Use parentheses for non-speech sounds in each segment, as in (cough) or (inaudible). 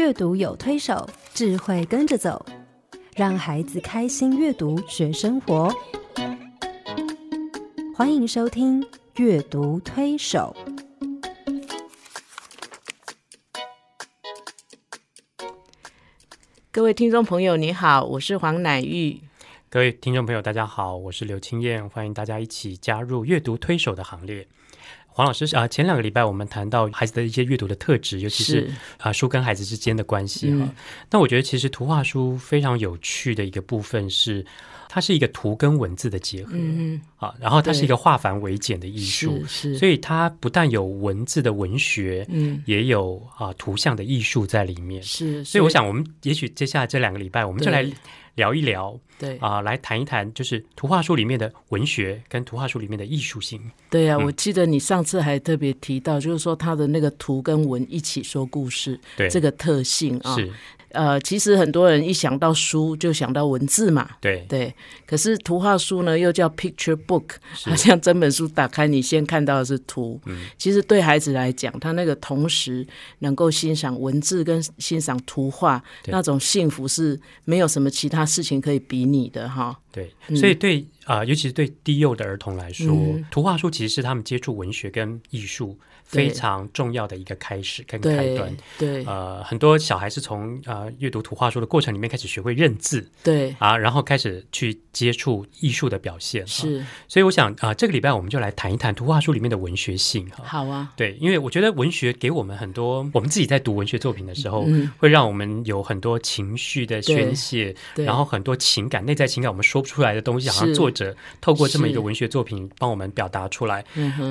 阅读有推手，智慧跟着走，让孩子开心阅读学生活。欢迎收听《阅读推手》。各位听众朋友，你好，我是黄乃玉。各位听众朋友，大家好，我是刘青燕，欢迎大家一起加入阅读推手的行列。黄老师啊，前两个礼拜我们谈到孩子的一些阅读的特质，尤其是啊书跟孩子之间的关系哈。那我觉得其实图画书非常有趣的一个部分是，它是一个图跟文字的结合，嗯啊，然后它是一个化繁为简的艺术，是，所以它不但有文字的文学，嗯，也有啊图像的艺术在里面，是。所以我想，我们也许接下来这两个礼拜，我们就来。聊一聊，对啊，来谈一谈，就是图画书里面的文学跟图画书里面的艺术性。对呀，我记得你上次还特别提到，就是说它的那个图跟文一起说故事，对这个特性啊。是。呃，其实很多人一想到书就想到文字嘛，对对。可是图画书呢，又叫 picture book，好像整本书打开，你先看到的是图。嗯，其实对孩子来讲，他那个同时能够欣赏文字跟欣赏图画，那种幸福是没有什么其他事情可以比拟的哈。对，所以对啊，尤其是对低幼的儿童来说，图画书其实是他们接触文学跟艺术。非常重要的一个开始跟开端，对，呃，很多小孩是从呃阅读图画书的过程里面开始学会认字，对，啊，然后开始去接触艺术的表现，是，所以我想啊，这个礼拜我们就来谈一谈图画书里面的文学性，哈，好啊，对，因为我觉得文学给我们很多，我们自己在读文学作品的时候，会让我们有很多情绪的宣泄，然后很多情感、内在情感我们说不出来的东西，好像作者透过这么一个文学作品帮我们表达出来。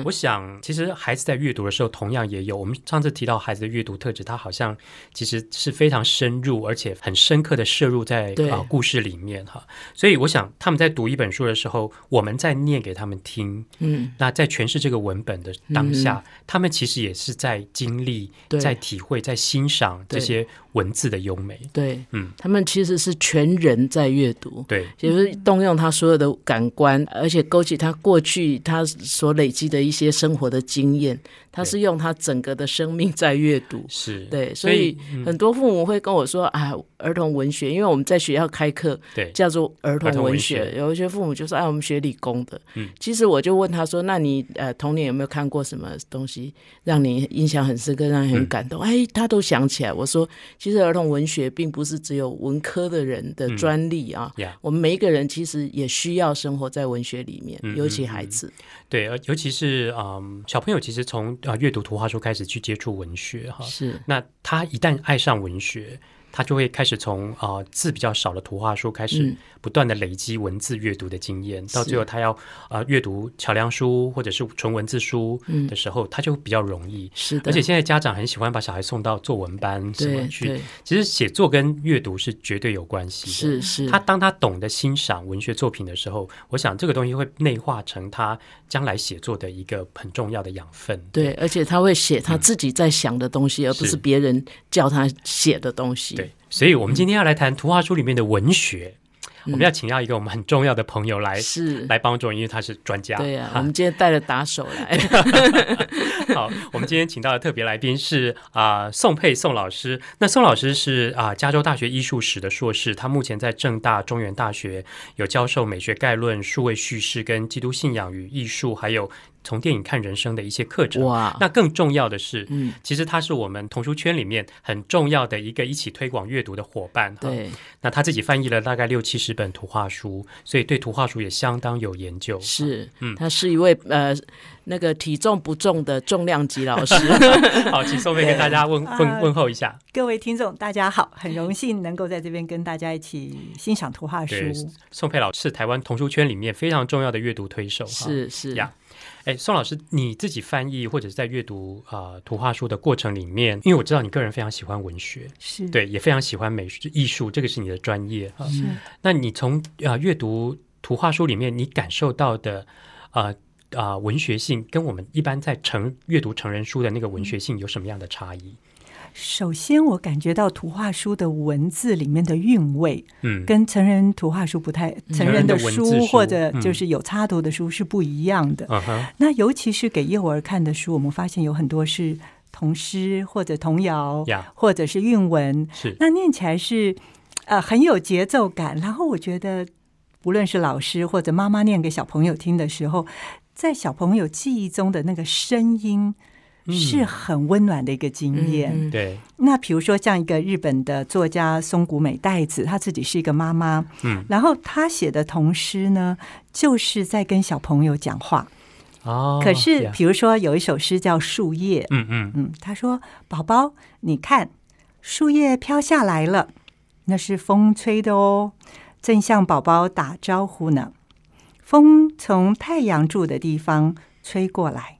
我想，其实孩子在阅读的。时候同样也有，我们上次提到孩子的阅读特质，他好像其实是非常深入而且很深刻的摄入在啊故事里面哈。所以我想他们在读一本书的时候，我们在念给他们听，嗯，那在诠释这个文本的当下，他们其实也是在经历、在体会、在欣赏这些文字的优美。对，嗯，他们其实是全人在阅读，对，就是动用他所有的感官，而且勾起他过去他所累积的一些生活的经验。他是用他整个的生命在阅读，是对，所以很多父母会跟我说啊。儿童文学，因为我们在学校开课，对，叫做儿童文学。有一些父母就说：“哎，我们学理工的。”嗯，其实我就问他说：“那你呃童年有没有看过什么东西让你印象很深刻，让你很感动？”哎，他都想起来。我说：“其实儿童文学并不是只有文科的人的专利啊，我们每一个人其实也需要生活在文学里面，尤其孩子。对，尤其是嗯小朋友，其实从啊阅读图画书开始去接触文学哈，是那他一旦爱上文学。他就会开始从啊字比较少的图画书开始，不断的累积文字阅读的经验，到最后他要啊阅读桥梁书或者是纯文字书的时候，他就比较容易。是的，而且现在家长很喜欢把小孩送到作文班什么去。其实写作跟阅读是绝对有关系的。是是。他当他懂得欣赏文学作品的时候，我想这个东西会内化成他将来写作的一个很重要的养分。对，而且他会写他自己在想的东西，而不是别人叫他写的东西。对，所以我们今天要来谈图画书里面的文学。我们要请到一个我们很重要的朋友来，是来帮助，因为他是专家。对呀，我们今天带了打手来。(laughs) 好，我们今天请到的特别来宾是啊宋佩宋老师。那宋老师是啊加州大学艺术史的硕士，他目前在正大、中原大学有教授美学概论、数位叙事跟基督信仰与艺术，还有。从电影看人生的一些课程，哇！那更重要的是，嗯，其实他是我们童书圈里面很重要的一个一起推广阅读的伙伴。对，那他自己翻译了大概六七十本图画书，所以对图画书也相当有研究。是，嗯，他是一位呃那个体重不重的重量级老师。(laughs) 好，请宋飞跟大家问 (laughs) 问问候一下。各位听众，大家好，很荣幸能够在这边跟大家一起欣赏图画书。宋佩老师是台湾童书圈里面非常重要的阅读推手。是是呀。哎，宋老师，你自己翻译或者是在阅读啊图画书的过程里面，因为我知道你个人非常喜欢文学，是对，也非常喜欢美术艺术，这个是你的专业啊。那你从啊阅读图画书里面，你感受到的啊啊文学性，跟我们一般在成阅读成人书的那个文学性有什么样的差异？首先，我感觉到图画书的文字里面的韵味，嗯，跟成人图画书不太，成人的书或者就是有插图的书是不一样的。那尤其是给幼儿看的书，我们发现有很多是童诗或者童谣呀，或者是韵文，是那念起来是呃很有节奏感。然后我觉得，不论是老师或者妈妈念给小朋友听的时候，在小朋友记忆中的那个声音。是很温暖的一个经验。对，那比如说像一个日本的作家松谷美代子，她自己是一个妈妈，嗯，然后她写的童诗呢，就是在跟小朋友讲话。哦，可是比如说有一首诗叫《树叶》，嗯嗯嗯，她说：“宝宝，你看，树叶飘下来了，那是风吹的哦，正向宝宝打招呼呢。风从太阳住的地方吹过来。”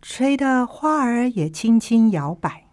吹的花儿也轻轻摇摆，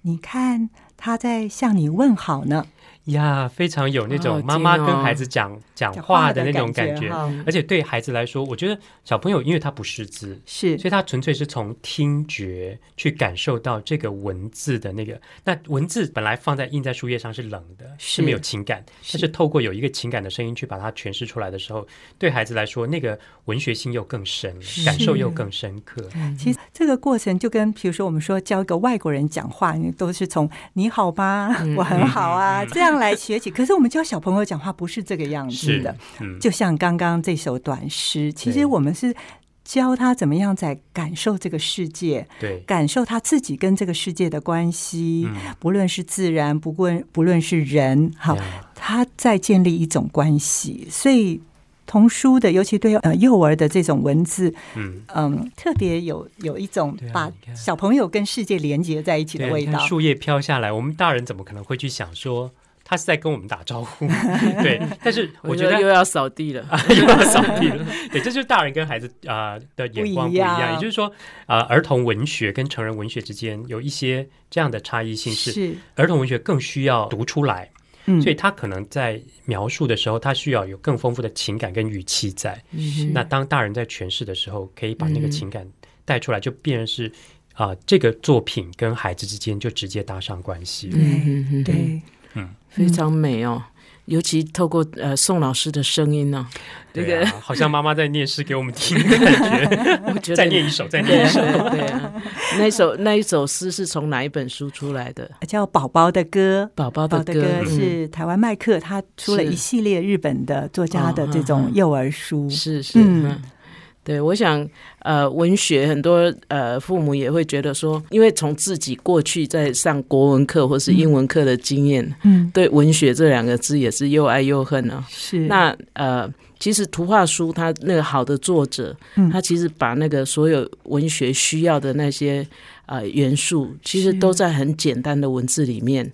你看，它在向你问好呢。呀，非常有那种妈妈跟孩子讲讲话的那种感觉，而且对孩子来说，我觉得小朋友因为他不识字，是，所以他纯粹是从听觉去感受到这个文字的那个。那文字本来放在印在书页上是冷的，是没有情感，但是透过有一个情感的声音去把它诠释出来的时候，对孩子来说，那个文学性又更深，感受又更深刻。其实这个过程就跟比如说我们说教一个外国人讲话，你都是从你好吗？我很好啊，这样。来学起，(laughs) 可是我们教小朋友讲话不是这个样子的。就像刚刚这首短诗，其实我们是教他怎么样在感受这个世界，对，感受他自己跟这个世界的关系，不论是自然，不论不论是人，好，他在建立一种关系。所以童书的，尤其对呃幼儿的这种文字，嗯嗯，特别有有一种把小朋友跟世界连接在一起的味道。树叶飘下来，我们大人怎么可能会去想说？他是在跟我们打招呼，(laughs) 对，但是我觉得又要扫地了，(laughs) 又要扫地了，对，这就是大人跟孩子啊的眼光不一样，也就是说啊，儿童文学跟成人文学之间有一些这样的差异性，是儿童文学更需要读出来，所以他可能在描述的时候，他需要有更丰富的情感跟语气在，那当大人在诠释的时候，可以把那个情感带出来，就变成是啊，这个作品跟孩子之间就直接搭上关系，对对。嗯，非常美哦，尤其透过呃宋老师的声音呢，这个好像妈妈在念诗给我们听的感觉。(laughs) 我觉得再念一首，再念一首。对啊，那首那一首诗是从哪一本书出来的？叫《宝宝的歌》。宝宝的歌是台湾麦克他出了一系列日本的作家的这种幼儿书。是是嗯。对，我想，呃，文学很多呃父母也会觉得说，因为从自己过去在上国文课或是英文课的经验，嗯，对文学这两个字也是又爱又恨啊。是那呃，其实图画书它那个好的作者，他其实把那个所有文学需要的那些呃元素，其实都在很简单的文字里面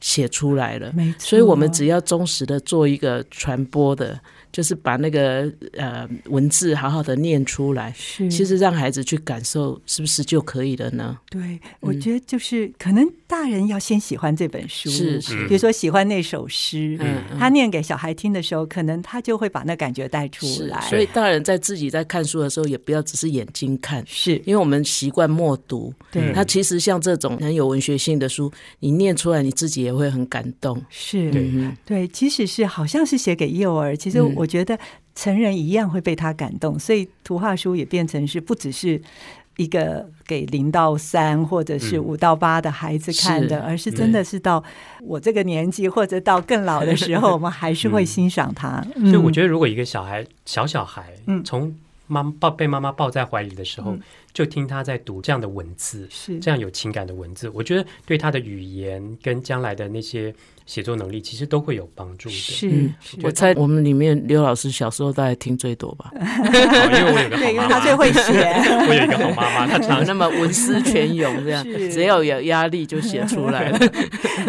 写出来了。没错，所以我们只要忠实的做一个传播的。就是把那个呃文字好好的念出来，是其实让孩子去感受，是不是就可以了呢？对，我觉得就是可能大人要先喜欢这本书，是是，比如说喜欢那首诗，嗯，他念给小孩听的时候，可能他就会把那感觉带出来。所以大人在自己在看书的时候，也不要只是眼睛看，是因为我们习惯默读。对，他其实像这种很有文学性的书，你念出来，你自己也会很感动。是，对，对，即使是好像是写给幼儿，其实。我觉得成人一样会被他感动，所以图画书也变成是不只是一个给零到三或者是五到八的孩子看的，而是真的是到我这个年纪或者到更老的时候，我们还是会欣赏他。所以我觉得，如果一个小孩小小孩，嗯，从妈抱被妈妈抱在怀里的时候，就听他在读这样的文字，是。这样有情感的文字，我觉得对他的语言跟将来的那些。写作能力其实都会有帮助的。是，我猜我们里面刘老师小时候大概听最多吧，因为我有个好 (laughs) 妈妈，他最会写。(laughs) 我有一个好妈妈，她常 (laughs) 那么文思泉涌，这样只要有压力就写出来了。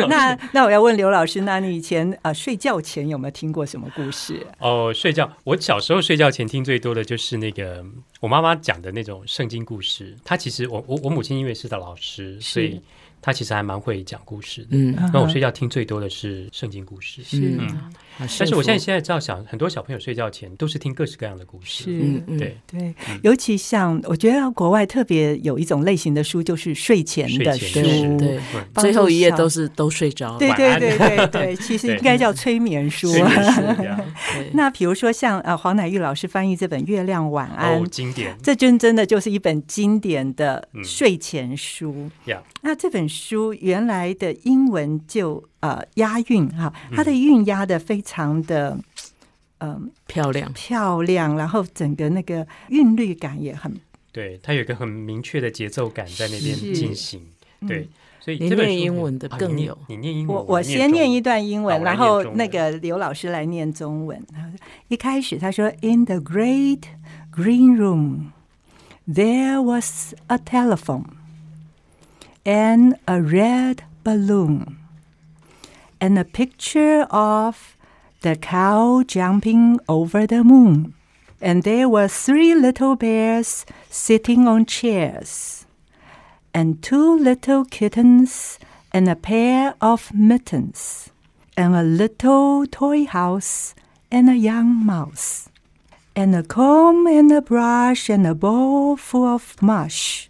那那我要问刘老师，那你以前啊睡觉前有没有听过什么故事？哦，睡觉，我小时候睡觉前听最多的就是那个我妈妈讲的那种圣经故事。她其实我我我母亲因为是的老师，所以。他其实还蛮会讲故事的。嗯，那我睡觉听最多的是圣经故事。是，但是我现在现在知道，小很多小朋友睡觉前都是听各式各样的故事。嗯，对。对，尤其像我觉得国外特别有一种类型的书，就是睡前的书，对，最后一页都是都睡着。对对对对对，(laughs) 其实应该叫催眠书。(laughs) 那比如说像呃黄乃玉老师翻译这本《月亮晚安》，经典，这真真的就是一本经典的睡前书。那这本书原来的英文就呃押韵哈，它的韵押的非常的嗯漂亮。漂亮，然后整个那个韵律感也很对，它有一个很明确的节奏感在那边进行。对，所以你念英文的更有，你念英文，我我先念一段英文，然后那个刘老师来念中文。一开始他说：“In the great green room, there was a telephone。” and a red balloon, and a picture of the cow jumping over the moon. And there were three little bears sitting on chairs, and two little kittens, and a pair of mittens, and a little toy house, and a young mouse, and a comb, and a brush, and a bowl full of mush,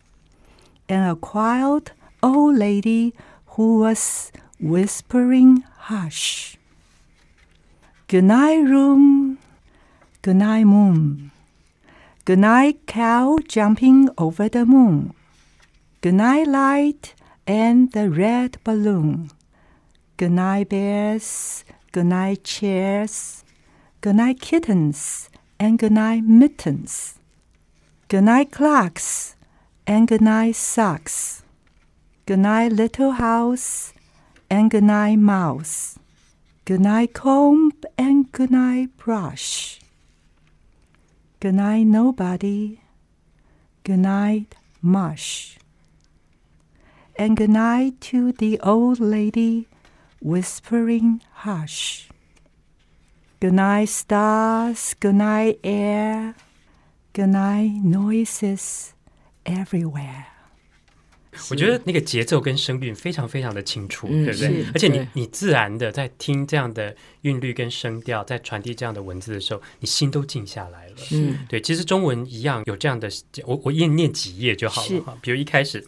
and a quiet old lady who was whispering hush. Good night, room. Good night, moon. Good night, cow jumping over the moon. Good night, light and the red balloon. Good night, bears. Good night, chairs. Good night, kittens and good night, mittens. Good night, clocks and good night, socks. Good night, little house, and good night, mouse. Good night, comb, and good night, brush. Good night, nobody. Good night, mush. And good night to the old lady whispering hush. Good night, stars. Good night, air. Good night, noises everywhere. 我觉得那个节奏跟声韵非常非常的清楚，对不对？而且你你自然的在听这样的韵律跟声调，在传递这样的文字的时候，你心都静下来了。嗯，对。其实中文一样有这样的，我我念念几页就好了哈。比如一开始，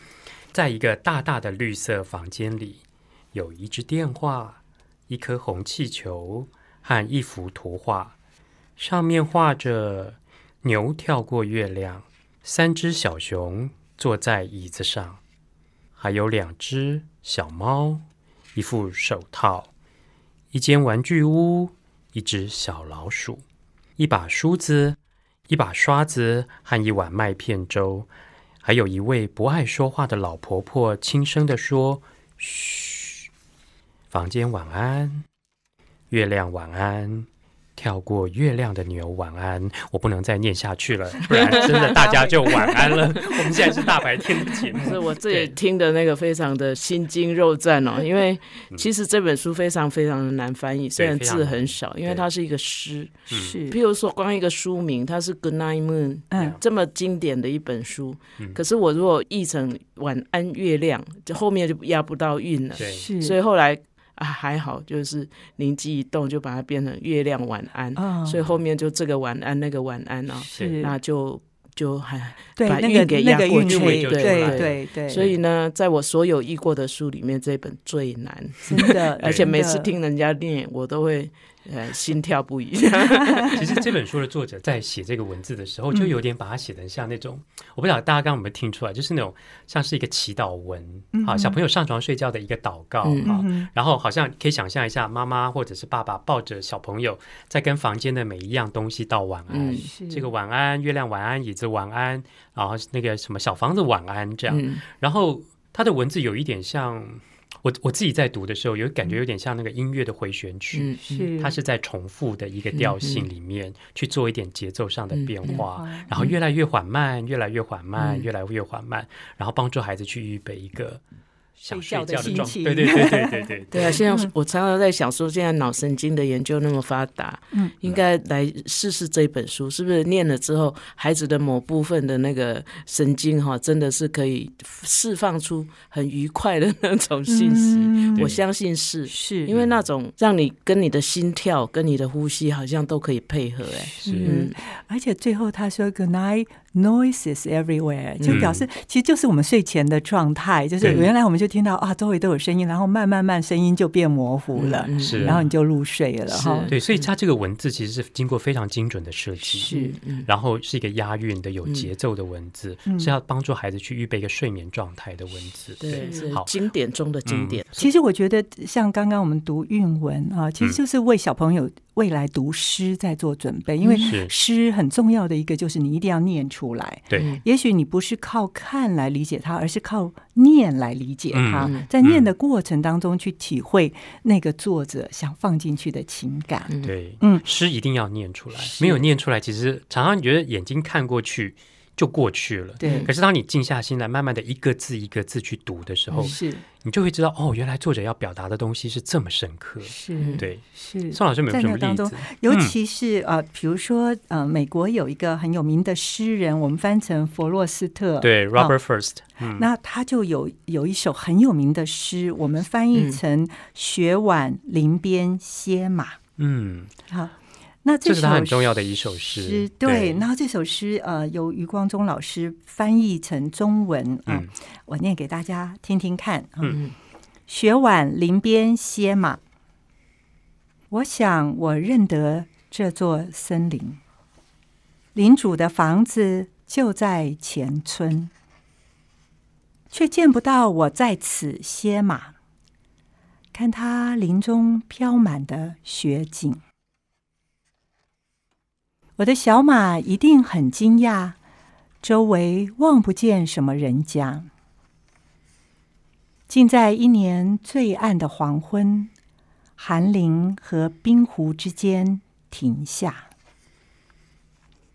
在一个大大的绿色房间里，有一只电话、一颗红气球和一幅图画，上面画着牛跳过月亮，三只小熊坐在椅子上。还有两只小猫，一副手套，一间玩具屋，一只小老鼠，一把梳子，一把刷子和一碗麦片粥，还有一位不爱说话的老婆婆，轻声的说：“嘘，房间晚安，月亮晚安。”跳过月亮的牛，晚安！我不能再念下去了，不然真的大家就晚安了。(laughs) 我们现在是大白天的节目，是我这里听的那个非常的心惊肉战哦。因为其实这本书非常非常的难翻译，虽然字很少，因为它是一个诗。是，譬如说光一个书名，它是《Good Night Moon》，嗯，这么经典的一本书，可是我如果译成《晚安月亮》，就后面就压不到韵了。是，所以后来。啊，还好，就是灵机一动，就把它变成月亮晚安，所以后面就这个晚安，那个晚安啊，那就就还把运给压过去，对对对。所以呢，在我所有译过的书里面，这本最难，真的，(laughs) 而且每次听人家念，我都会。呃，心跳不已。(laughs) 其实这本书的作者在写这个文字的时候，就有点把它写成像那种，我不知道大家刚刚有没有听出来，就是那种像是一个祈祷文啊，小朋友上床睡觉的一个祷告啊。然后好像可以想象一下，妈妈或者是爸爸抱着小朋友，在跟房间的每一样东西道晚安。这个晚安，月亮晚安，椅子晚安，然后那个什么小房子晚安这样。然后他的文字有一点像。我我自己在读的时候，有感觉有点像那个音乐的回旋曲，它是在重复的一个调性里面去做一点节奏上的变化，然后越来越缓慢，越来越缓慢，越来越缓慢，然后帮助孩子去预备一个想睡觉的心情，对对对对对对 (laughs) 对啊！现在我常常在想说，现在脑神经的研究那么发达，嗯，应该来试试这本书，是不是念了之后，孩子的某部分的那个神经哈，真的是可以释放出很愉快的那种信息？我相信是，是。因为那种让你跟你的心跳、跟你的呼吸好像都可以配合，哎，是，而且最后他说 “Good night”。Noises everywhere，就表示其实就是我们睡前的状态，就是原来我们就听到啊，周围都有声音，然后慢慢慢声音就变模糊了，是，然后你就入睡了哈。对，所以它这个文字其实是经过非常精准的设计，是，然后是一个押韵的、有节奏的文字，是要帮助孩子去预备一个睡眠状态的文字。对，好，经典中的经典。其实我觉得像刚刚我们读韵文啊，其实就是为小朋友。未来读诗在做准备，因为诗很重要的一个就是你一定要念出来。对，也许你不是靠看来理解它，而是靠念来理解它，在念的过程当中去体会那个作者想放进去的情感。对，嗯，诗一定要念出来，没有念出来，其实常常觉得眼睛看过去。就过去了。对。可是当你静下心来，慢慢的一个字一个字去读的时候，是，你就会知道，哦，原来作者要表达的东西是这么深刻。是。对。是。宋老师有没有什么例子？尤其是呃，比如说呃，美国有一个很有名的诗人，我们翻成弗洛斯特。对，Robert First。那他就有有一首很有名的诗，我们翻译成《雪晚林边歇马》。嗯。好。那这是他很重要的一首诗，对。然后这首诗呃，由余光中老师翻译成中文啊，我念给大家听听看。嗯，雪晚林边歇马，我想我认得这座森林，林主的房子就在前村，却见不到我在此歇马，看他林中飘满的雪景。我的小马一定很惊讶，周围望不见什么人家，竟在一年最暗的黄昏，寒林和冰湖之间停下。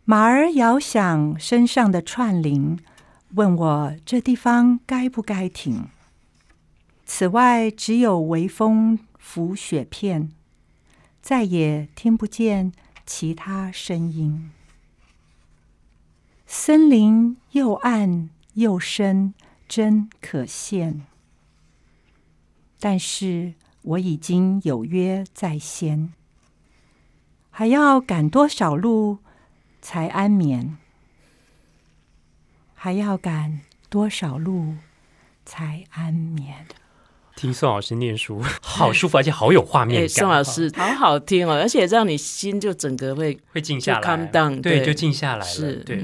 马儿摇响身上的串铃，问我这地方该不该停。此外，只有微风拂雪片，再也听不见。其他声音，森林又暗又深，真可羡。但是我已经有约在先，还要赶多少路才安眠？还要赶多少路才安眠？听宋老师念书好舒服，而且好有画面感。宋老师好好听哦，而且让你心就整个会会静下来，down，对，就静下来了。是，对。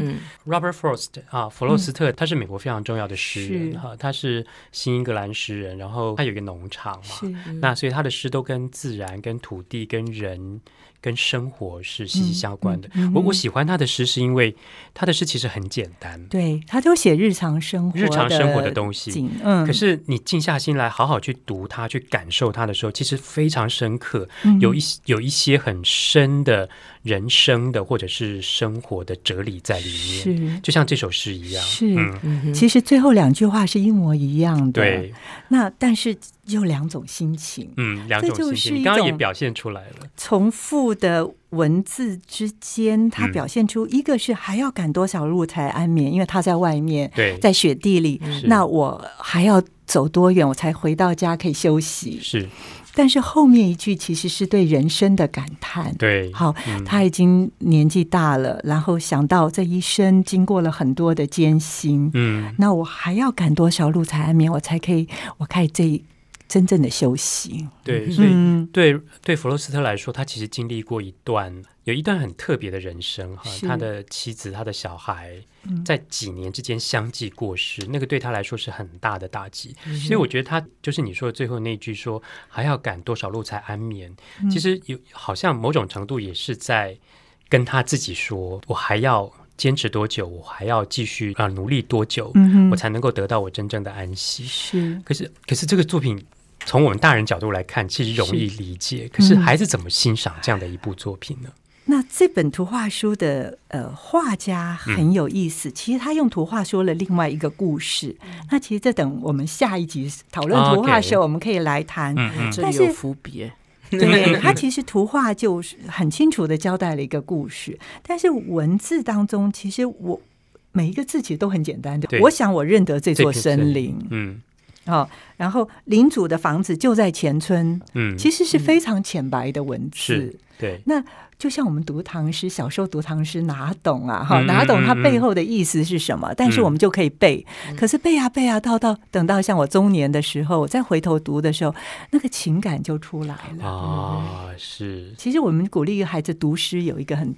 Robert Frost 啊，弗洛斯特，他是美国非常重要的诗人哈，他是新英格兰诗人，然后他有一个农场嘛，那所以他的诗都跟自然、跟土地、跟人。跟生活是息息相关的。我我喜欢他的诗，是因为他的诗其实很简单，对他都写日常生活、日常生活的东西。嗯，可是你静下心来，好好去读它、去感受它的时候，其实非常深刻，有一有一些很深的人生的或者是生活的哲理在里面。是，就像这首诗一样。是，其实最后两句话是一模一样的。对，那但是。有两种心情，嗯，两种心情，刚刚也表现出来了。重复的文字之间，它表现出一个是还要赶多少路才安眠，因为他在外面，对，在雪地里，那我还要走多远，我才回到家可以休息？是。但是后面一句其实是对人生的感叹，对，好，他已经年纪大了，然后想到这一生经过了很多的艰辛，嗯，那我还要赶多少路才安眠，我才可以，我可以这。真正的休息，对，所以对对弗洛斯特来说，他其实经历过一段有一段很特别的人生哈。他的妻子、他的小孩在几年之间相继过世，那个对他来说是很大的打击。所以我觉得他就是你说的最后那句说还要赶多少路才安眠，其实有好像某种程度也是在跟他自己说，我还要坚持多久，我还要继续啊努力多久，我才能够得到我真正的安息。是，可是可是这个作品。从我们大人角度来看，其实容易理解。可是孩子怎么欣赏这样的一部作品呢？那这本图画书的呃画家很有意思，其实他用图画说了另外一个故事。那其实这等我们下一集讨论图画的时候，我们可以来谈。这里有伏笔。(laughs) 对他其实图画就是很清楚的交代了一个故事，但是文字当中，其实我每一个字其实都很简单的。我想我认得这座森林，嗯，哦，然后领主的房子就在前村，嗯，其实是非常浅白的文字。对，那就像我们读唐诗，小时候读唐诗哪懂啊？哈，哪懂它背后的意思是什么？但是我们就可以背。可是背啊背啊，到到等到像我中年的时候，我再回头读的时候，那个情感就出来了啊。是，其实我们鼓励孩子读诗有一个很。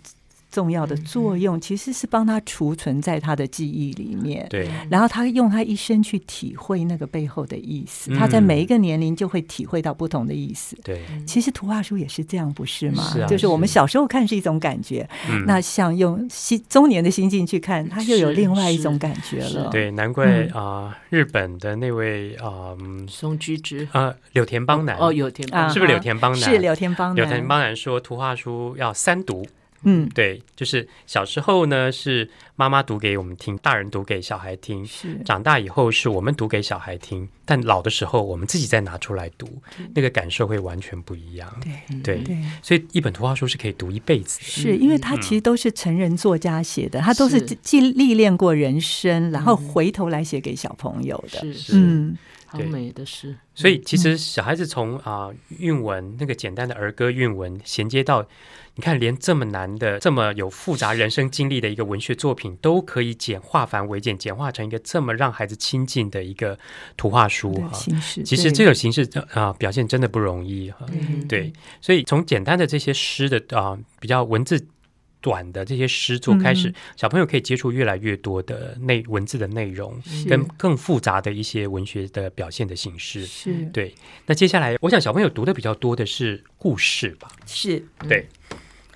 重要的作用其实是帮他储存在他的记忆里面，对。然后他用他一生去体会那个背后的意思，他在每一个年龄就会体会到不同的意思。对，其实图画书也是这样，不是吗？是啊。就是我们小时候看是一种感觉，那像用心中年的心境去看，他又有另外一种感觉了。对，难怪啊，日本的那位啊，松居之啊，柳田邦男哦，柳田是不是柳田邦男？是柳田邦男。柳田邦男说，图画书要三读。嗯，对，就是小时候呢是妈妈读给我们听，大人读给小孩听。是长大以后是我们读给小孩听，但老的时候我们自己再拿出来读，那个感受会完全不一样。对对，所以一本图画书是可以读一辈子。是因为它其实都是成人作家写的，他都是既历练过人生，然后回头来写给小朋友的。是嗯，好美的诗。所以其实小孩子从啊韵文那个简单的儿歌韵文衔接到。你看，连这么难的、这么有复杂人生经历的一个文学作品，都可以简化繁为简，简化成一个这么让孩子亲近的一个图画书哈。其实这种形式啊，表现真的不容易哈。对，所以从简单的这些诗的啊，比较文字。短的这些诗作开始，小朋友可以接触越来越多的内文字的内容，跟更复杂的一些文学的表现的形式。是对。那接下来，我想小朋友读的比较多的是故事吧？是对。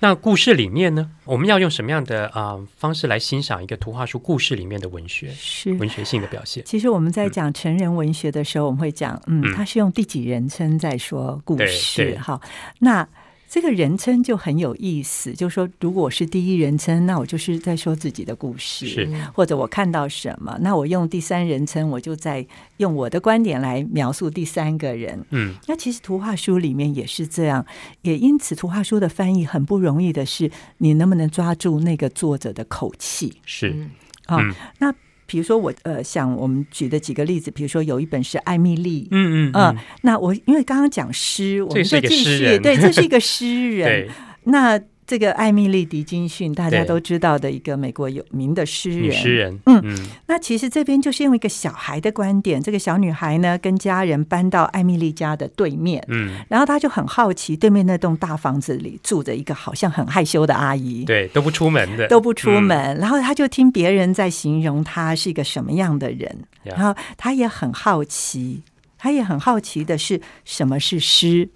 那故事里面呢，我们要用什么样的啊方式来欣赏一个图画书故事里面的文学？是文学性的表现。其实我们在讲成人文学的时候，我们会讲，嗯，他是用第几人称在说故事？哈，那。这个人称就很有意思，就是说，如果是第一人称，那我就是在说自己的故事，或者我看到什么，那我用第三人称，我就在用我的观点来描述第三个人。嗯，那其实图画书里面也是这样，也因此图画书的翻译很不容易的是，你能不能抓住那个作者的口气？是啊，那。比如说我呃，想我们举的几个例子，比如说有一本是艾米丽，嗯嗯嗯，那我因为刚刚讲诗，我们就继续，对，这是一个诗人，(laughs) 那。这个艾米丽·狄金逊，大家都知道的一个美国有名的诗人。诗人，嗯嗯。那其实这边就是用一个小孩的观点，这个小女孩呢，跟家人搬到艾米丽家的对面，嗯，然后她就很好奇，对面那栋大房子里住着一个好像很害羞的阿姨，对，都不出门的，(laughs) 都不出门。然后她就听别人在形容她是一个什么样的人，然后她也很好奇，她也很好奇的是什么是诗。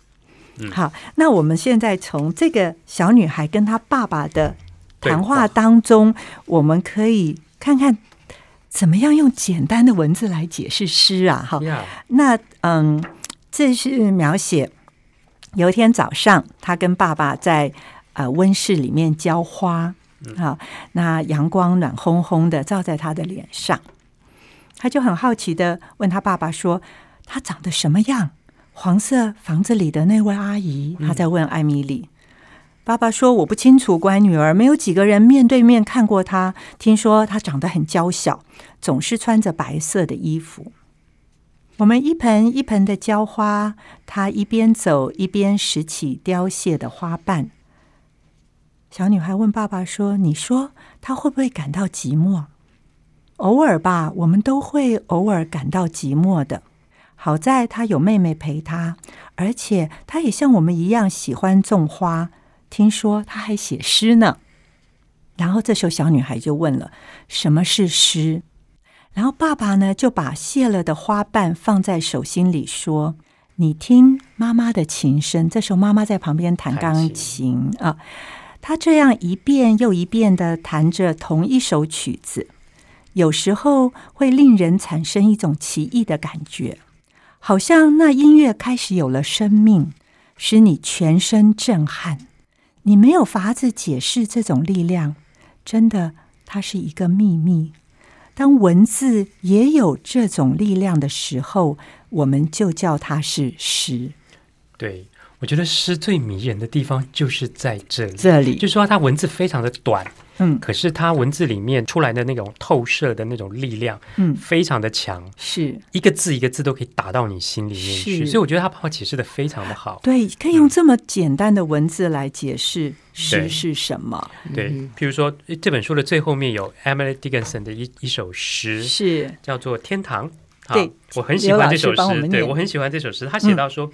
好，那我们现在从这个小女孩跟她爸爸的谈话当中，我们可以看看怎么样用简单的文字来解释诗啊。哈，那嗯，这是描写有一天早上，她跟爸爸在呃温室里面浇花。好，那阳光暖烘烘的照在他的脸上，他就很好奇的问他爸爸说：“他长得什么样？”黄色房子里的那位阿姨，她在问艾米丽。爸爸说：“我不清楚，乖女儿，没有几个人面对面看过她。听说她长得很娇小，总是穿着白色的衣服。我们一盆一盆的浇花，她一边走一边拾起凋谢的花瓣。”小女孩问爸爸说：“你说她会不会感到寂寞？偶尔吧，我们都会偶尔感到寂寞的。”好在他有妹妹陪他，而且他也像我们一样喜欢种花。听说他还写诗呢。然后这时候小女孩就问了：“什么是诗？”然后爸爸呢就把谢了的花瓣放在手心里说：“你听妈妈的琴声。”这时候妈妈在旁边弹钢琴啊。她这样一遍又一遍的弹着同一首曲子，有时候会令人产生一种奇异的感觉。好像那音乐开始有了生命，使你全身震撼。你没有法子解释这种力量，真的，它是一个秘密。当文字也有这种力量的时候，我们就叫它是诗。对，我觉得诗最迷人的地方就是在这里，这里就说它文字非常的短。嗯，可是它文字里面出来的那种透射的那种力量，嗯，非常的强，是一个字一个字都可以打到你心里面去，所以我觉得他把我解释的非常的好。对，可以用这么简单的文字来解释诗是什么。对，譬如说这本书的最后面有 Emily Dickinson 的一一首诗，是叫做《天堂》。对，我很喜欢这首诗。对我很喜欢这首诗。他写到说，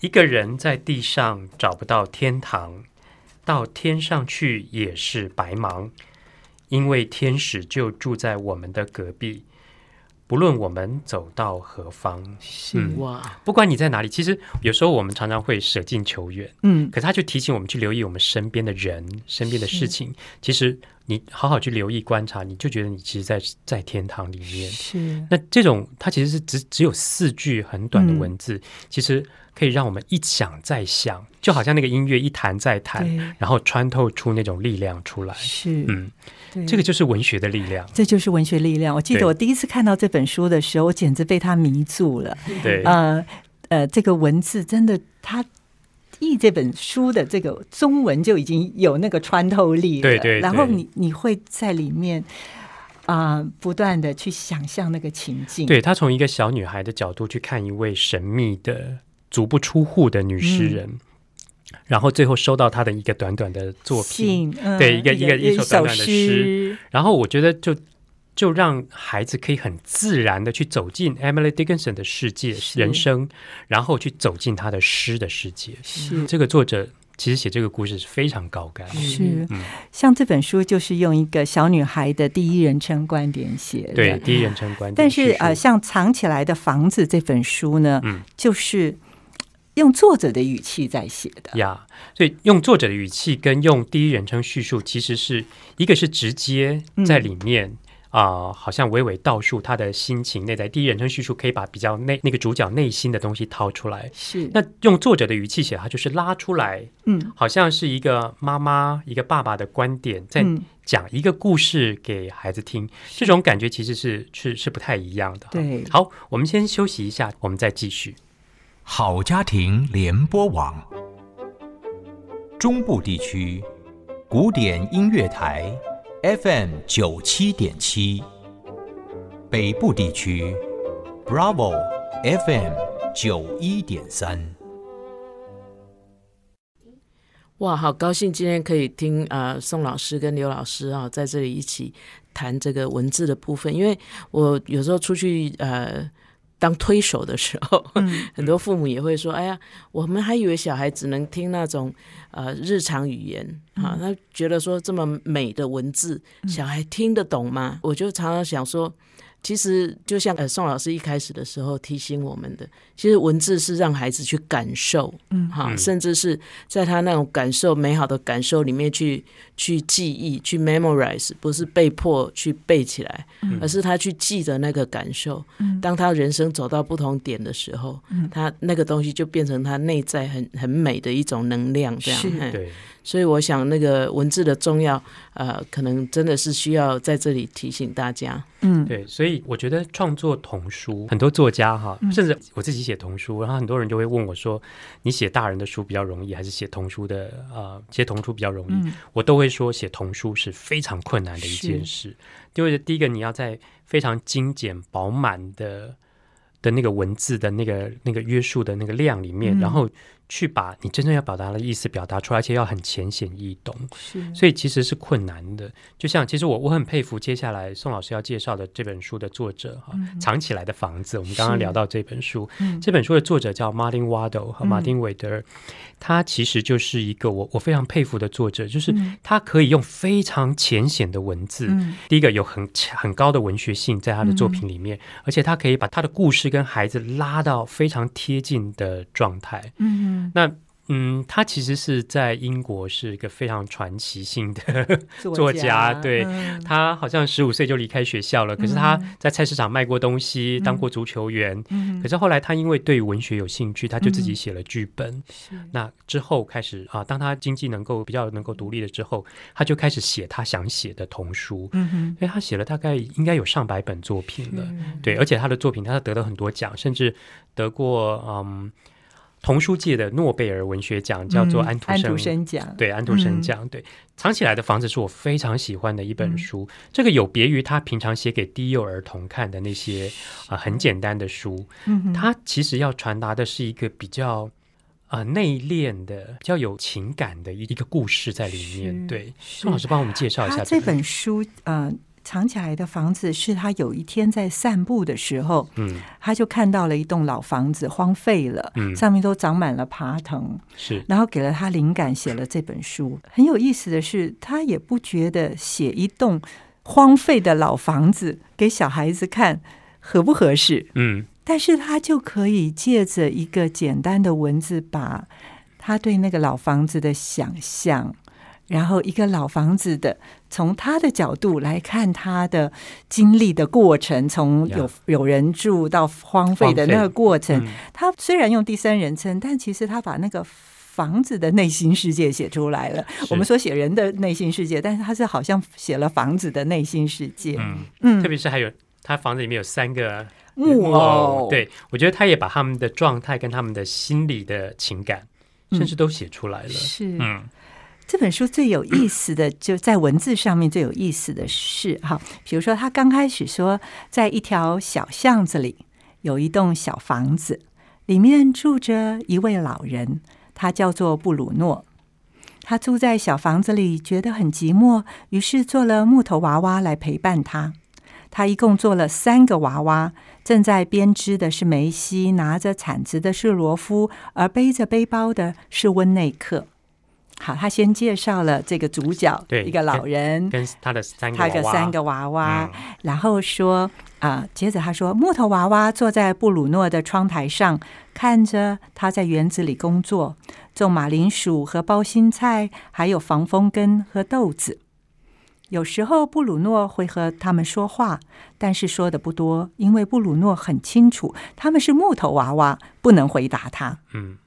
一个人在地上找不到天堂。到天上去也是白忙，因为天使就住在我们的隔壁。不论我们走到何方，是哇，不管你在哪里，其实有时候我们常常会舍近求远，嗯，可是他就提醒我们去留意我们身边的人、身边的事情。其实你好好去留意观察，你就觉得你其实，在在天堂里面。是那这种，它其实是只只有四句很短的文字，其实。可以让我们一想再想，就好像那个音乐一弹再弹，然后穿透出那种力量出来。是，嗯，这个就是文学的力量。这就是文学力量。我记得我第一次看到这本书的时候，我简直被它迷住了。对，呃呃，这个文字真的，它译这本书的这个中文就已经有那个穿透力了。对对。然后你你会在里面啊，不断的去想象那个情境。对他从一个小女孩的角度去看一位神秘的。足不出户的女诗人，然后最后收到她的一个短短的作品，对一个一个一首短短的诗，然后我觉得就就让孩子可以很自然的去走进 Emily Dickinson 的世界人生，然后去走进他的诗的世界。是。这个作者其实写这个故事是非常高干，是。像这本书就是用一个小女孩的第一人称观点写的，对第一人称观点。但是呃，像藏起来的房子这本书呢，嗯，就是。用作者的语气在写的。呀，所以用作者的语气跟用第一人称叙述，其实是一个是直接在里面啊，好像娓娓道述他的心情内在。第一人称叙述可以把比较内那个主角内心的东西掏出来，是那用作者的语气写，他就是拉出来，嗯，好像是一个妈妈一个爸爸的观点在讲一个故事给孩子听，这种感觉其实是是是不太一样的。对，好，我们先休息一下，我们再继续。好家庭联播网，中部地区古典音乐台 FM 九七点七，北部地区 Bravo FM 九一点三。哇，好高兴今天可以听呃宋老师跟刘老师啊在这里一起谈这个文字的部分，因为我有时候出去呃。当推手的时候，(laughs) 很多父母也会说：“哎呀，我们还以为小孩只能听那种呃日常语言啊，他觉得说这么美的文字，小孩听得懂吗？”我就常常想说。其实就像呃宋老师一开始的时候提醒我们的，其实文字是让孩子去感受，嗯，哈，甚至是在他那种感受美好的感受里面去去记忆，去 memorize，不是被迫去背起来，而是他去记得那个感受。当他人生走到不同点的时候，他那个东西就变成他内在很很美的一种能量，这样对。所以我想，那个文字的重要，呃，可能真的是需要在这里提醒大家。嗯，对，所以我觉得创作童书，很多作家哈，甚至我自己写童书，然后很多人就会问我说：“你写大人的书比较容易，还是写童书的？呃，写童书比较容易？”我都会说，写童书是非常困难的一件事，因为第一个你要在非常精简饱满的的那个文字的那个那个约束的那个量里面，然后。去把你真正要表达的意思表达出来，而且要很浅显易懂，是，所以其实是困难的。就像其实我我很佩服接下来宋老师要介绍的这本书的作者哈，藏起来的房子。我们刚刚聊到这本书，这本书的作者叫 Martin Waddle 和马丁韦德尔，他其实就是一个我我非常佩服的作者，就是他可以用非常浅显的文字，第一个有很很高的文学性在他的作品里面，而且他可以把他的故事跟孩子拉到非常贴近的状态，嗯。那嗯，他其实是在英国是一个非常传奇性的 (laughs) 作家，对他好像十五岁就离开学校了，可是他在菜市场卖过东西，当过足球员，可是后来他因为对文学有兴趣，他就自己写了剧本。那之后开始啊，当他经济能够比较能够独立了之后，他就开始写他想写的童书。嗯哼，因为他写了大概应该有上百本作品了，对，而且他的作品他得了很多奖，甚至得过嗯。童书界的诺贝尔文学奖叫做安徒生。奖，对安徒生奖，对。藏起来的房子是我非常喜欢的一本书。这个有别于他平常写给低幼儿童看的那些啊很简单的书，他其实要传达的是一个比较啊内敛的、比较有情感的一一个故事在里面。对，宋老师帮我们介绍一下这本书，嗯。藏起来的房子是他有一天在散步的时候，嗯，他就看到了一栋老房子荒废了，嗯，上面都长满了爬藤，是，然后给了他灵感，写了这本书。很有意思的是，他也不觉得写一栋荒废的老房子给小孩子看合不合适，嗯，但是他就可以借着一个简单的文字，把他对那个老房子的想象。然后，一个老房子的，从他的角度来看，他的经历的过程，从有有人住到荒废的那个过程，他虽然用第三人称，但其实他把那个房子的内心世界写出来了。我们说写人的内心世界，但是他是好像写了房子的内心世界。嗯嗯，特别是还有他房子里面有三个木偶，对我觉得他也把他们的状态跟他们的心理的情感，甚至都写出来了。是嗯。这本书最有意思的就在文字上面最有意思的是哈，比如说他刚开始说，在一条小巷子里有一栋小房子，里面住着一位老人，他叫做布鲁诺。他住在小房子里觉得很寂寞，于是做了木头娃娃来陪伴他。他一共做了三个娃娃，正在编织的是梅西，拿着铲子的是罗夫，而背着背包的是温内克。好，他先介绍了这个主角，对一个老人跟他的三个他的三个娃娃，然后说啊，接着他说，木头娃娃坐在布鲁诺的窗台上，看着他在园子里工作，种马铃薯和包心菜，还有防风根和豆子。有时候布鲁诺会和他们说话，但是说的不多，因为布鲁诺很清楚他们是木头娃娃，不能回答他。嗯。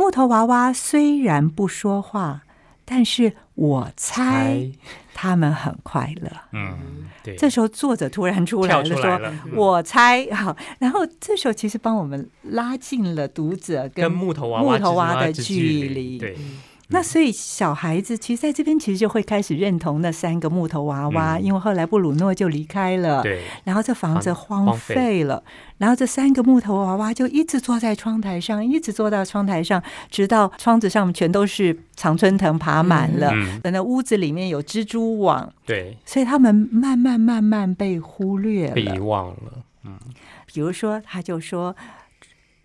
木头娃娃虽然不说话，但是我猜他们很快乐。嗯，对。这时候作者突然出来了，说：“我猜。”好，然后这时候其实帮我们拉近了读者跟木头娃娃的距离。对。那所以小孩子其实在这边其实就会开始认同那三个木头娃娃，因为后来布鲁诺就离开了，对，然后这房子荒废。了，然后这三个木头娃娃就一直坐在窗台上，一直坐到窗台上，直到窗子上全都是常春藤爬满了，等那屋子里面有蜘蛛网，对，所以他们慢慢慢慢被忽略了，被遗忘了，嗯，比如说他就说。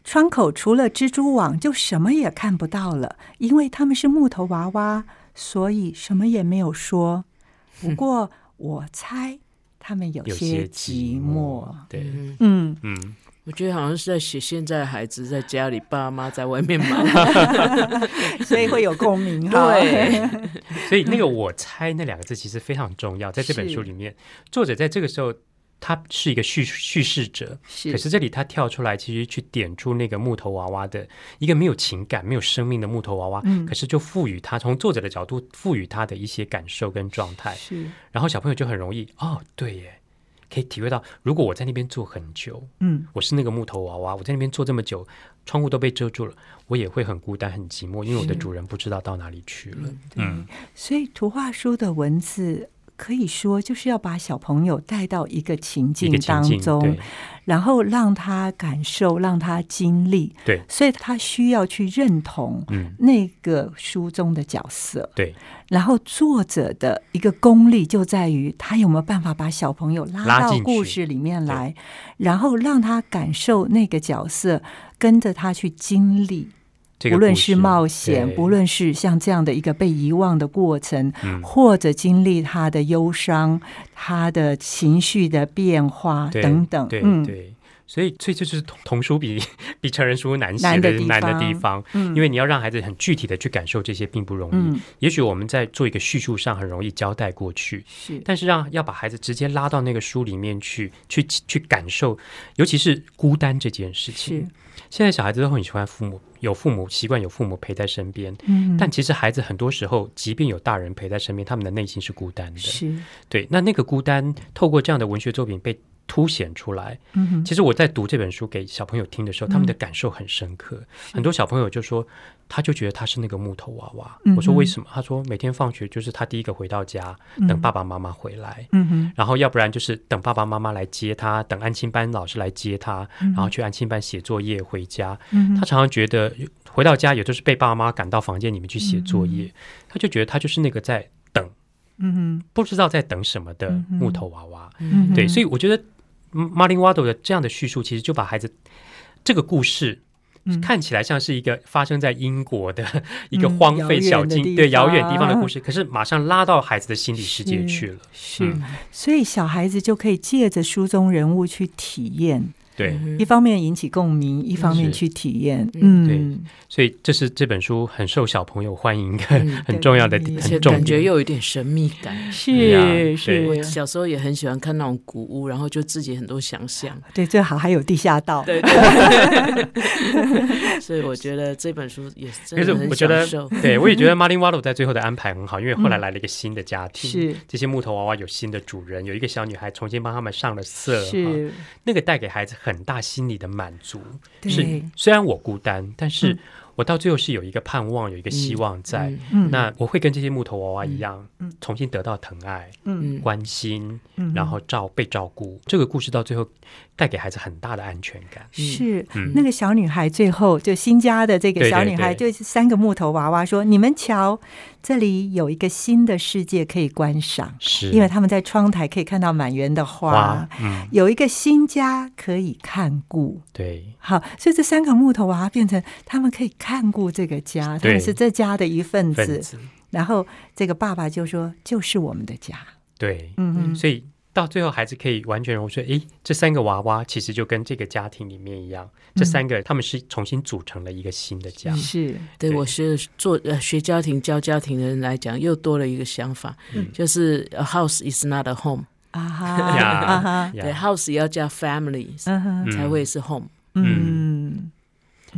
窗口除了蜘蛛网，就什么也看不到了。因为他们是木头娃娃，所以什么也没有说。不过我猜他们有些寂寞。对，嗯嗯，我觉得好像是在写现在孩子在家里，爸妈在外面忙，(laughs) 所以会有共鸣。对，(laughs) 所以那个“我猜”那两个字其实非常重要，在这本书里面，作者在这个时候。他是一个叙叙事者，可是这里他跳出来，其实去点出那个木头娃娃的一个没有情感、没有生命的木头娃娃，可是就赋予他从作者的角度赋予他的一些感受跟状态。是，然后小朋友就很容易哦，对耶，可以体会到，如果我在那边坐很久，嗯，我是那个木头娃娃，我在那边坐这么久，窗户都被遮住了，我也会很孤单、很寂寞，因为我的主人不知道到哪里去了。嗯，所以图画书的文字。可以说，就是要把小朋友带到一个情境当中，然后让他感受，让他经历。对，所以他需要去认同那个书中的角色。对，然后作者的一个功力就在于他有没有办法把小朋友拉到故事里面来，然后让他感受那个角色，跟着他去经历。不论是冒险，不论是像这样的一个被遗忘的过程，或者经历他的忧伤、他的情绪的变化等等，嗯，对。所以，所以这就是童童书比比成人书难写难的的地方难的地方，嗯。因为你要让孩子很具体的去感受这些，并不容易。嗯。也许我们在做一个叙述上很容易交代过去，是。但是让要把孩子直接拉到那个书里面去，去去感受，尤其是孤单这件事情。现在小孩子都很喜欢父母，有父母习惯有父母陪在身边，嗯但其实孩子很多时候，即便有大人陪在身边，他们的内心是孤单的。是对，那那个孤单透过这样的文学作品被凸显出来。其实我在读这本书给小朋友听的时候，他们的感受很深刻。很多小朋友就说，他就觉得他是那个木头娃娃。嗯我说为什么？他说每天放学就是他第一个回到家，等爸爸妈妈回来。嗯哼然后要不然就是等爸爸妈妈来接他，等安亲班老师来接他，然后去安亲班写作业回家。嗯他常常觉得回到家，也就是被爸爸妈妈赶到房间里面去写作业，他就觉得他就是那个在等，嗯哼不知道在等什么的木头娃娃。嗯对，所以我觉得嗯 Martin Waddle 的这样的叙述，其实就把孩子这个故事。嗯看起来像是一个发生在英国的一个嗯荒废小径、对遥远地方的故事，可是马上拉到孩子的心理世界去了。是嗯，所以小孩子就可以借着书中人物去体验，对，一方面引起共鸣，一方面去体验。嗯。对，所以这是这本书很受小朋友欢迎的、嗯 (laughs) 很重要的、点。感觉又有点神秘感。呀是。我是，小时候也很喜欢看那种古屋，然后就自己很多想象。对，最好还有地下道。对对，(laughs) (laughs) 所以我觉得这本书也真可是的很我觉得享受。，对我也觉得 Martin Waldo 在最后的安排很好，因为后来来了一个新的家庭，是。这些木头娃娃有新的主人，有一个小女孩重新帮他们上了色，是，那个带给孩子很大心理的满足。是虽然我孤单，但是嗯。我到最后是有一个盼望，有一个希望在。那我会跟这些木头娃娃一样，嗯重新得到疼爱、嗯。嗯关心，嗯。然后照被照顾。这个故事到最后带给孩子很大的安全感。是。嗯。那个小女孩，最后就新家的这个小女孩，就是三个木头娃娃说：“你们瞧，这里有一个新的世界可以观赏，是因为他们在窗台可以看到满园的花，嗯，有一个新家可以看顾。”对，好，所以这三个木头娃娃变成他们可以看顾这个家，他对们是这家的一份子。然后这个爸爸就说：“就是我们的家。对，”嗯嗯，所以到最后，孩子可以完全融入说，诶，这三个娃娃其实就跟这个家庭里面一样，这三个他们是重新组成了一个新的家。是对对。我是做呃学家庭教家庭的人来讲，又多了一个想法，嗯。就是 a house is not a home，对，house 也要加嗯才会是 home。嗯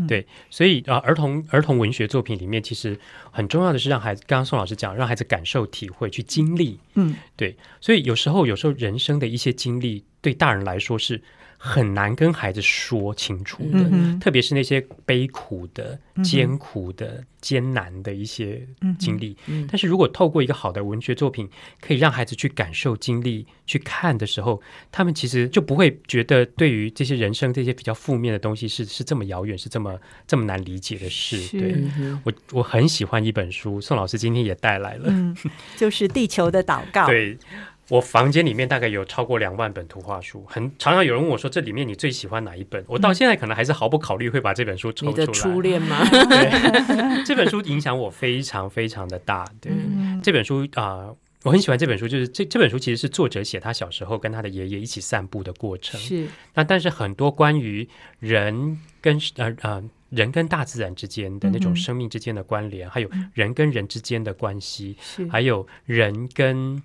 对，所以啊、呃儿童儿童文学作品里面，其实很重要的是让孩子，刚刚宋老师讲，让孩子感受、体会、去经历。嗯对，所以有时候，有时候人生的一些经历，对大人来说是很难跟孩子说清楚的，嗯特别是那些悲苦的、艰苦的、艰难的一些经历。嗯但是如果透过一个好的文学作品，可以让孩子去感受、经历、去看的时候，他们其实就不会觉得对于这些人生这些比较负面的东西是是这么遥远，是这么这么难理解的事。对我我很喜欢一本书，宋老师今天也带来了。嗯，就是地球的祷告。(laughs) 对我房间里面大概有超过两万本图画书，很常常有人问我说：“这里面你最喜欢哪一本？”我到现在可能还是毫不考虑会把这本书抽你出来。的初恋吗？(laughs) 对，这本书影响我非常非常的大。对，嗯这本书啊、我很喜欢这本书，就是这这本书其实是作者写他小时候跟他的爷爷一起散步的过程。是那但是很多关于人跟呃呃人跟大自然之间的那种生命之间的关联，还有人跟人之间的关系，还有人跟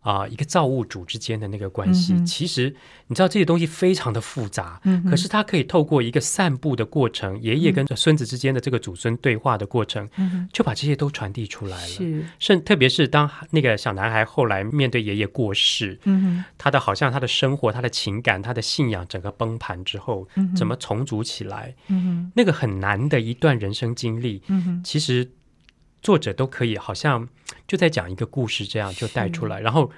啊、一个造物主之间的那个关系，嗯其实你知道这些东西非常的复杂，嗯可是它可以透过一个散步的过程，爷爷跟孙子之间的这个祖孙对话的过程，嗯就把这些都传递出来了。是。甚特别是当那个小男孩后来面对爷爷过世，嗯他的好像他的生活、他的情感、他的信仰整个崩盘之后，嗯怎么重组起来？嗯那个很难的一段人生经历，嗯其实作者都可以好像就在讲一个故事，这样就带出来，然后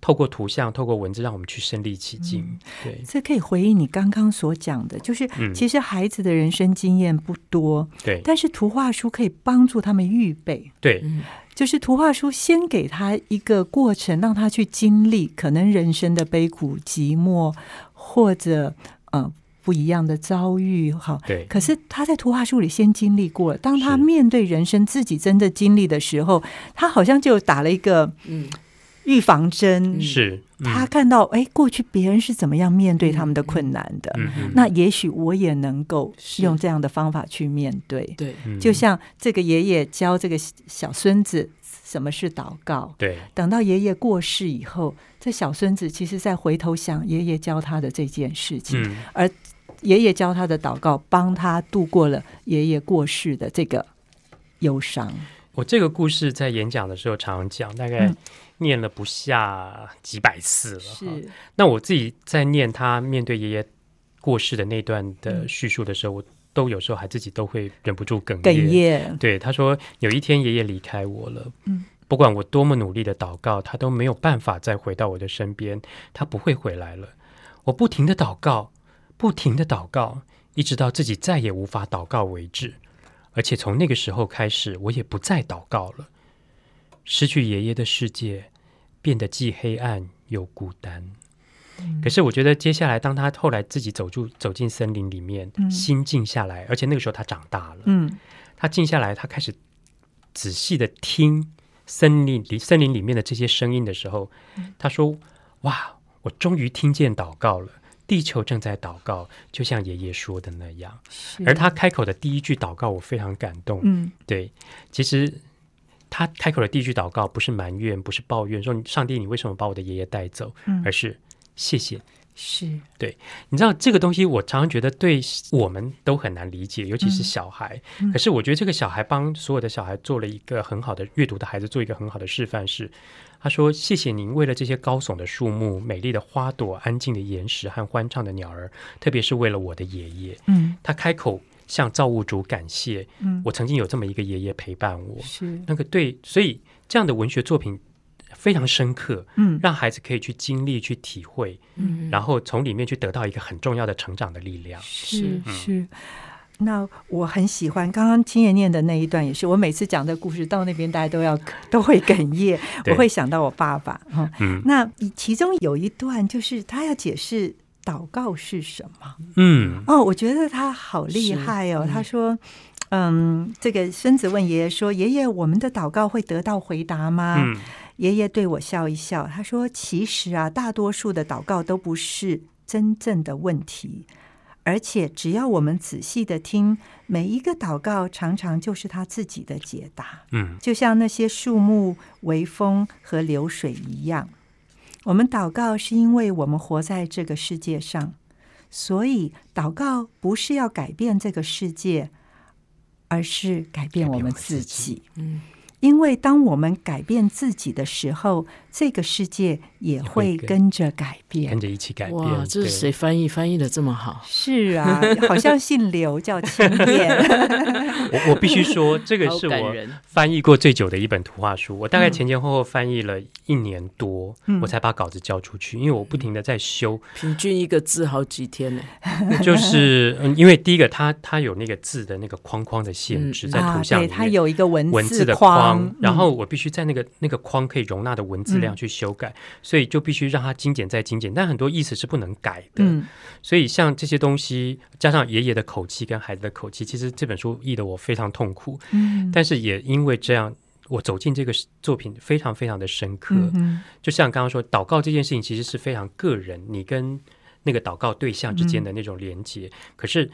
透过图像、透过文字，让我们去身临其境。对，这可以回应你刚刚所讲的，就是嗯。其实孩子的人生经验不多，对，但是图画书可以帮助他们预备。对，嗯。就是图画书先给他一个过程，让他去经历可能人生的悲苦、寂寞，或者呃不一样的遭遇。哈，对，可是他在图画书里先经历过了，当他面对人生自己真的经历的时候，他好像就打了一个嗯，预防针，是他看到哎，过去别人是怎么样面对他们的困难的，那也许我也能够用这样的方法去面对。对，就像这个爷爷教这个小孙子什么是祷告，对，等到爷爷过世以后，这小孙子其实在回头想爷爷教他的这件事情，而爷爷教他的祷告，帮他度过了爷爷过世的这个忧伤。我这个故事在演讲的时候常常讲，大概念了不下几百次了。是，那我自己在念他面对爷爷过世的那段的叙述的时候，我都有时候还自己都会忍不住哽咽。哽咽。对，他说有一天爷爷离开我了，嗯，不管我多么努力的祷告，他都没有办法再回到我的身边，他不会回来了。我不停的祷告，不停的祷告，一直到自己再也无法祷告为止。而且从那个时候开始，我也不再祷告了。失去爷爷的世界变得既黑暗又孤单。可是我觉得，接下来当他后来自己走住走进森林里面，心静下来，而且那个时候他长大了，嗯，他静下来，他开始仔细的听森林里森林里面的这些声音的时候，他说：“哇，我终于听见祷告了。”地球正在祷告，就像爷爷说的那样。而他开口的第一句祷告，我非常感动。嗯，对，其实他开口的第一句祷告不是埋怨，不是抱怨，说上帝，你为什么把我的爷爷带走？而是谢谢。是对，你知道这个东西，我常常觉得对我们都很难理解，尤其是小孩。可是我觉得这个小孩帮所有的小孩做了一个很好的阅读的孩子做一个很好的示范，是他说：“谢谢您，为了这些高耸的树木、美丽的花朵、安静的岩石和欢唱的鸟儿，特别是为了我的爷爷。”嗯，他开口向造物主感谢。嗯，我曾经有这么一个爷爷陪伴我。是那个对，所以这样的文学作品。非常深刻，嗯，让孩子可以去经历、去体会，嗯，然后从里面去得到一个很重要的成长的力量。是是，那我很喜欢刚刚青爷念的那一段，也是我每次讲的故事到那边，大家都要都会哽咽，我会想到我爸爸哈。嗯，那其中有一段就是他要解释祷告是什么。嗯，哦，我觉得他好厉害哦。他说，嗯，这个孙子问爷爷说：“爷爷，我们的祷告会得到回答吗？”嗯。爷爷对我笑一笑，他说：“其实啊，大多数的祷告都不是真正的问题，而且只要我们仔细的听，每一个祷告常常就是他自己的解答。嗯，就像那些树木、微风和流水一样，我们祷告是因为我们活在这个世界上，所以祷告不是要改变这个世界，而是改变我们自己。嗯。”因为当我们改变自己的时候，这个世界也会跟着改变，跟着一起改变。哇，这是谁翻译？翻译的这么好？是啊，好像姓刘，叫青燕。(laughs) 我我必须说，这个是我翻译过最久的一本图画书。我大概前前后后翻译了一年多，我才把稿子交出去，因为我不停的在修，平均一个字好几天呢。(laughs) 就是嗯因为第一个，它它有那个字的那个框框的限制，在图像里面，它有一个文字的框。然后我必须在那个那个框可以容纳的文字量去修改，所以就必须让它精简再精简。但很多意思是不能改的，所以像这些东西，加上爷爷的口气跟孩子的口气，其实这本书译的我非常痛苦。嗯，但是也因为这样，我走进这个作品非常非常的深刻。嗯，就像刚刚说，祷告这件事情其实是非常个人，你跟那个祷告对象之间的那种连接，可是。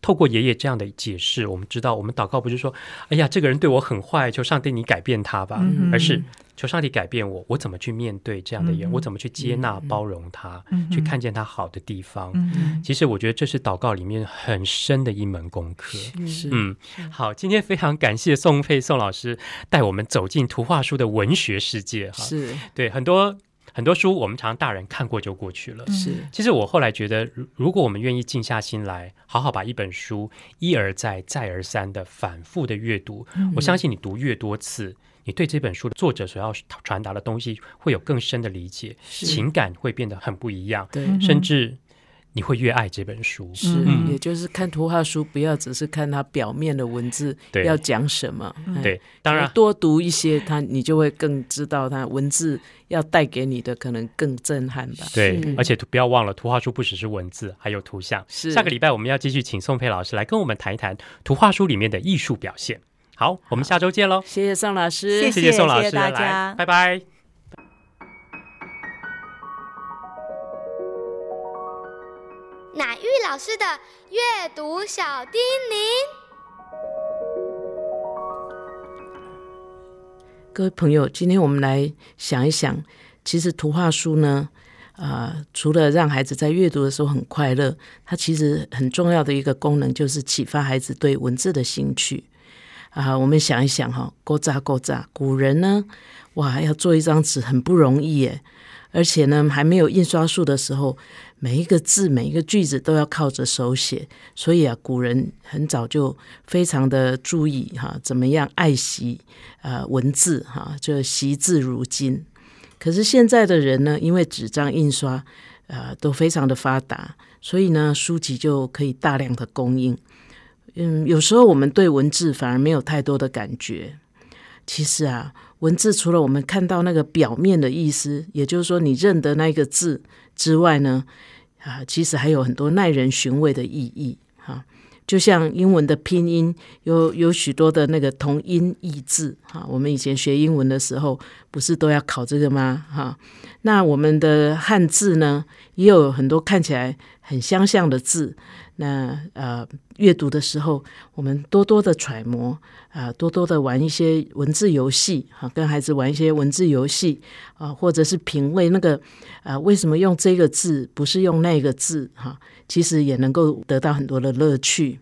透过爷爷这样的解释，我们知道，我们祷告不是说，哎呀，这个人对我很坏，求上帝你改变他吧，而是求上帝改变我，我怎么去面对这样的人，我怎么去接纳、包容他，去看见他好的地方。其实我觉得这是祷告里面很深的一门功课。是，嗯，好，今天非常感谢宋佩宋老师带我们走进图画书的文学世界。哈，是对很多。很多书我们常常大人看过就过去了。是，其实我后来觉得，如果我们愿意静下心来，好好把一本书一而再、再而三的反复的阅读，我相信你读越多次，你对这本书的作者所要传达的东西会有更深的理解，情感会变得很不一样。甚至。你会越爱这本书，是，也就是看图画书，不要只是看它表面的文字要讲什么。对，当然多读一些，它你就会更知道它文字要带给你的可能更震撼吧。对，而且不要忘了，图画书不只是文字，还有图像。是，下个礼拜我们要继续请宋佩老师来跟我们谈一谈图画书里面的艺术表现。好，我们下周见喽！谢谢宋老师，谢谢宋老师，大家，拜拜。乃玉老师的阅读小叮咛。各位朋友，今天我们来想一想，其实图画书呢，啊，除了让孩子在阅读的时候很快乐，它其实很重要的一个功能就是启发孩子对文字的兴趣。啊，我们想一想哈，勾扎勾扎，古人呢，哇，要做一张纸很不容易耶。而且呢，还没有印刷术的时候，每一个字、每一个句子都要靠着手写，所以啊，古人很早就非常的注意哈，怎么样爱惜啊文字哈，就惜字如金。可是现在的人呢，因为纸张印刷啊都非常的发达，所以呢，书籍就可以大量的供应。嗯，有时候我们对文字反而没有太多的感觉。其实啊。文字除了我们看到那个表面的意思，也就是说你认得那个字之外呢，啊，其实还有很多耐人寻味的意义哈。就像英文的拼音，有有许多的那个同音异字哈。我们以前学英文的时候，不是都要考这个吗？哈，那我们的汉字呢，也有很多看起来很相像的字。那呃，阅读的时候，我们多多的揣摩啊，多多的玩一些文字游戏哈，跟孩子玩一些文字游戏啊，或者是品味那个啊，为什么用这个字不是用那个字哈？其实也能够得到很多的乐趣。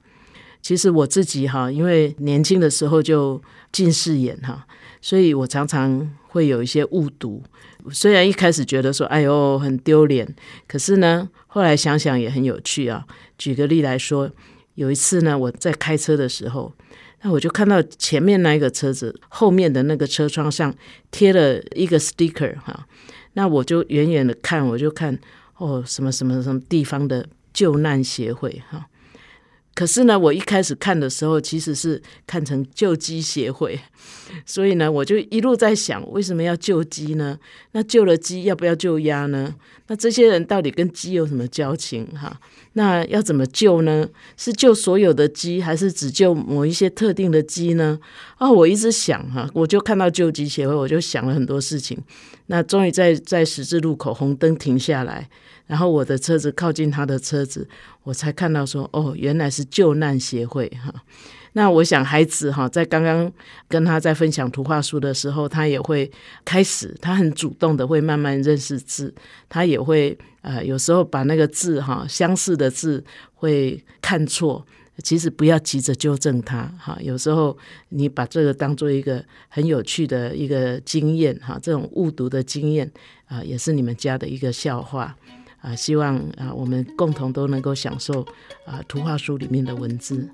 其实我自己哈，因为年轻的时候就近视眼哈，所以我常常会有一些误读。虽然一开始觉得说哎呦很丢脸，可是呢，后来想想也很有趣啊。举个例来说，有一次呢，我在开车的时候，那我就看到前面那一个车子后面的那个车窗上贴了一个 sticker 哈，那我就远远的看，我就看哦什么什么什么地方的救难协会哈。可是呢，我一开始看的时候，其实是看成救鸡协会，(laughs) 所以呢，我就一路在想，为什么要救鸡呢？那救了鸡，要不要救鸭呢？那这些人到底跟鸡有什么交情？哈，那要怎么救呢？是救所有的鸡，还是只救某一些特定的鸡呢？啊，我一直想哈，我就看到救鸡协会，我就想了很多事情。那终于在在十字路口红灯停下来。然后我的车子靠近他的车子，我才看到说，哦，原来是救难协会哈。那我想孩子哈，在刚刚跟他在分享图画书的时候，他也会开始，他很主动的会慢慢认识字，他也会呃，有时候把那个字哈相似的字会看错，其实不要急着纠正他哈。有时候你把这个当做一个很有趣的一个经验哈，这种误读的经验啊，也是你们家的一个笑话。啊，希望啊，我们共同都能够享受啊，图画书里面的文字。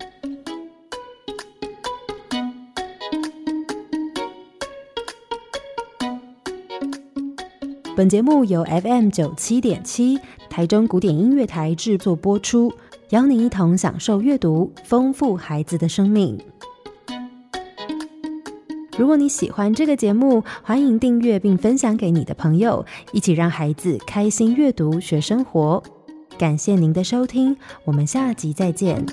本节目由 FM 九七点七台中古典音乐台制作播出，邀您一同享受阅读，丰富孩子的生命。如果你喜欢这个节目，欢迎订阅并分享给你的朋友，一起让孩子开心阅读学生活。感谢您的收听，我们下集再见。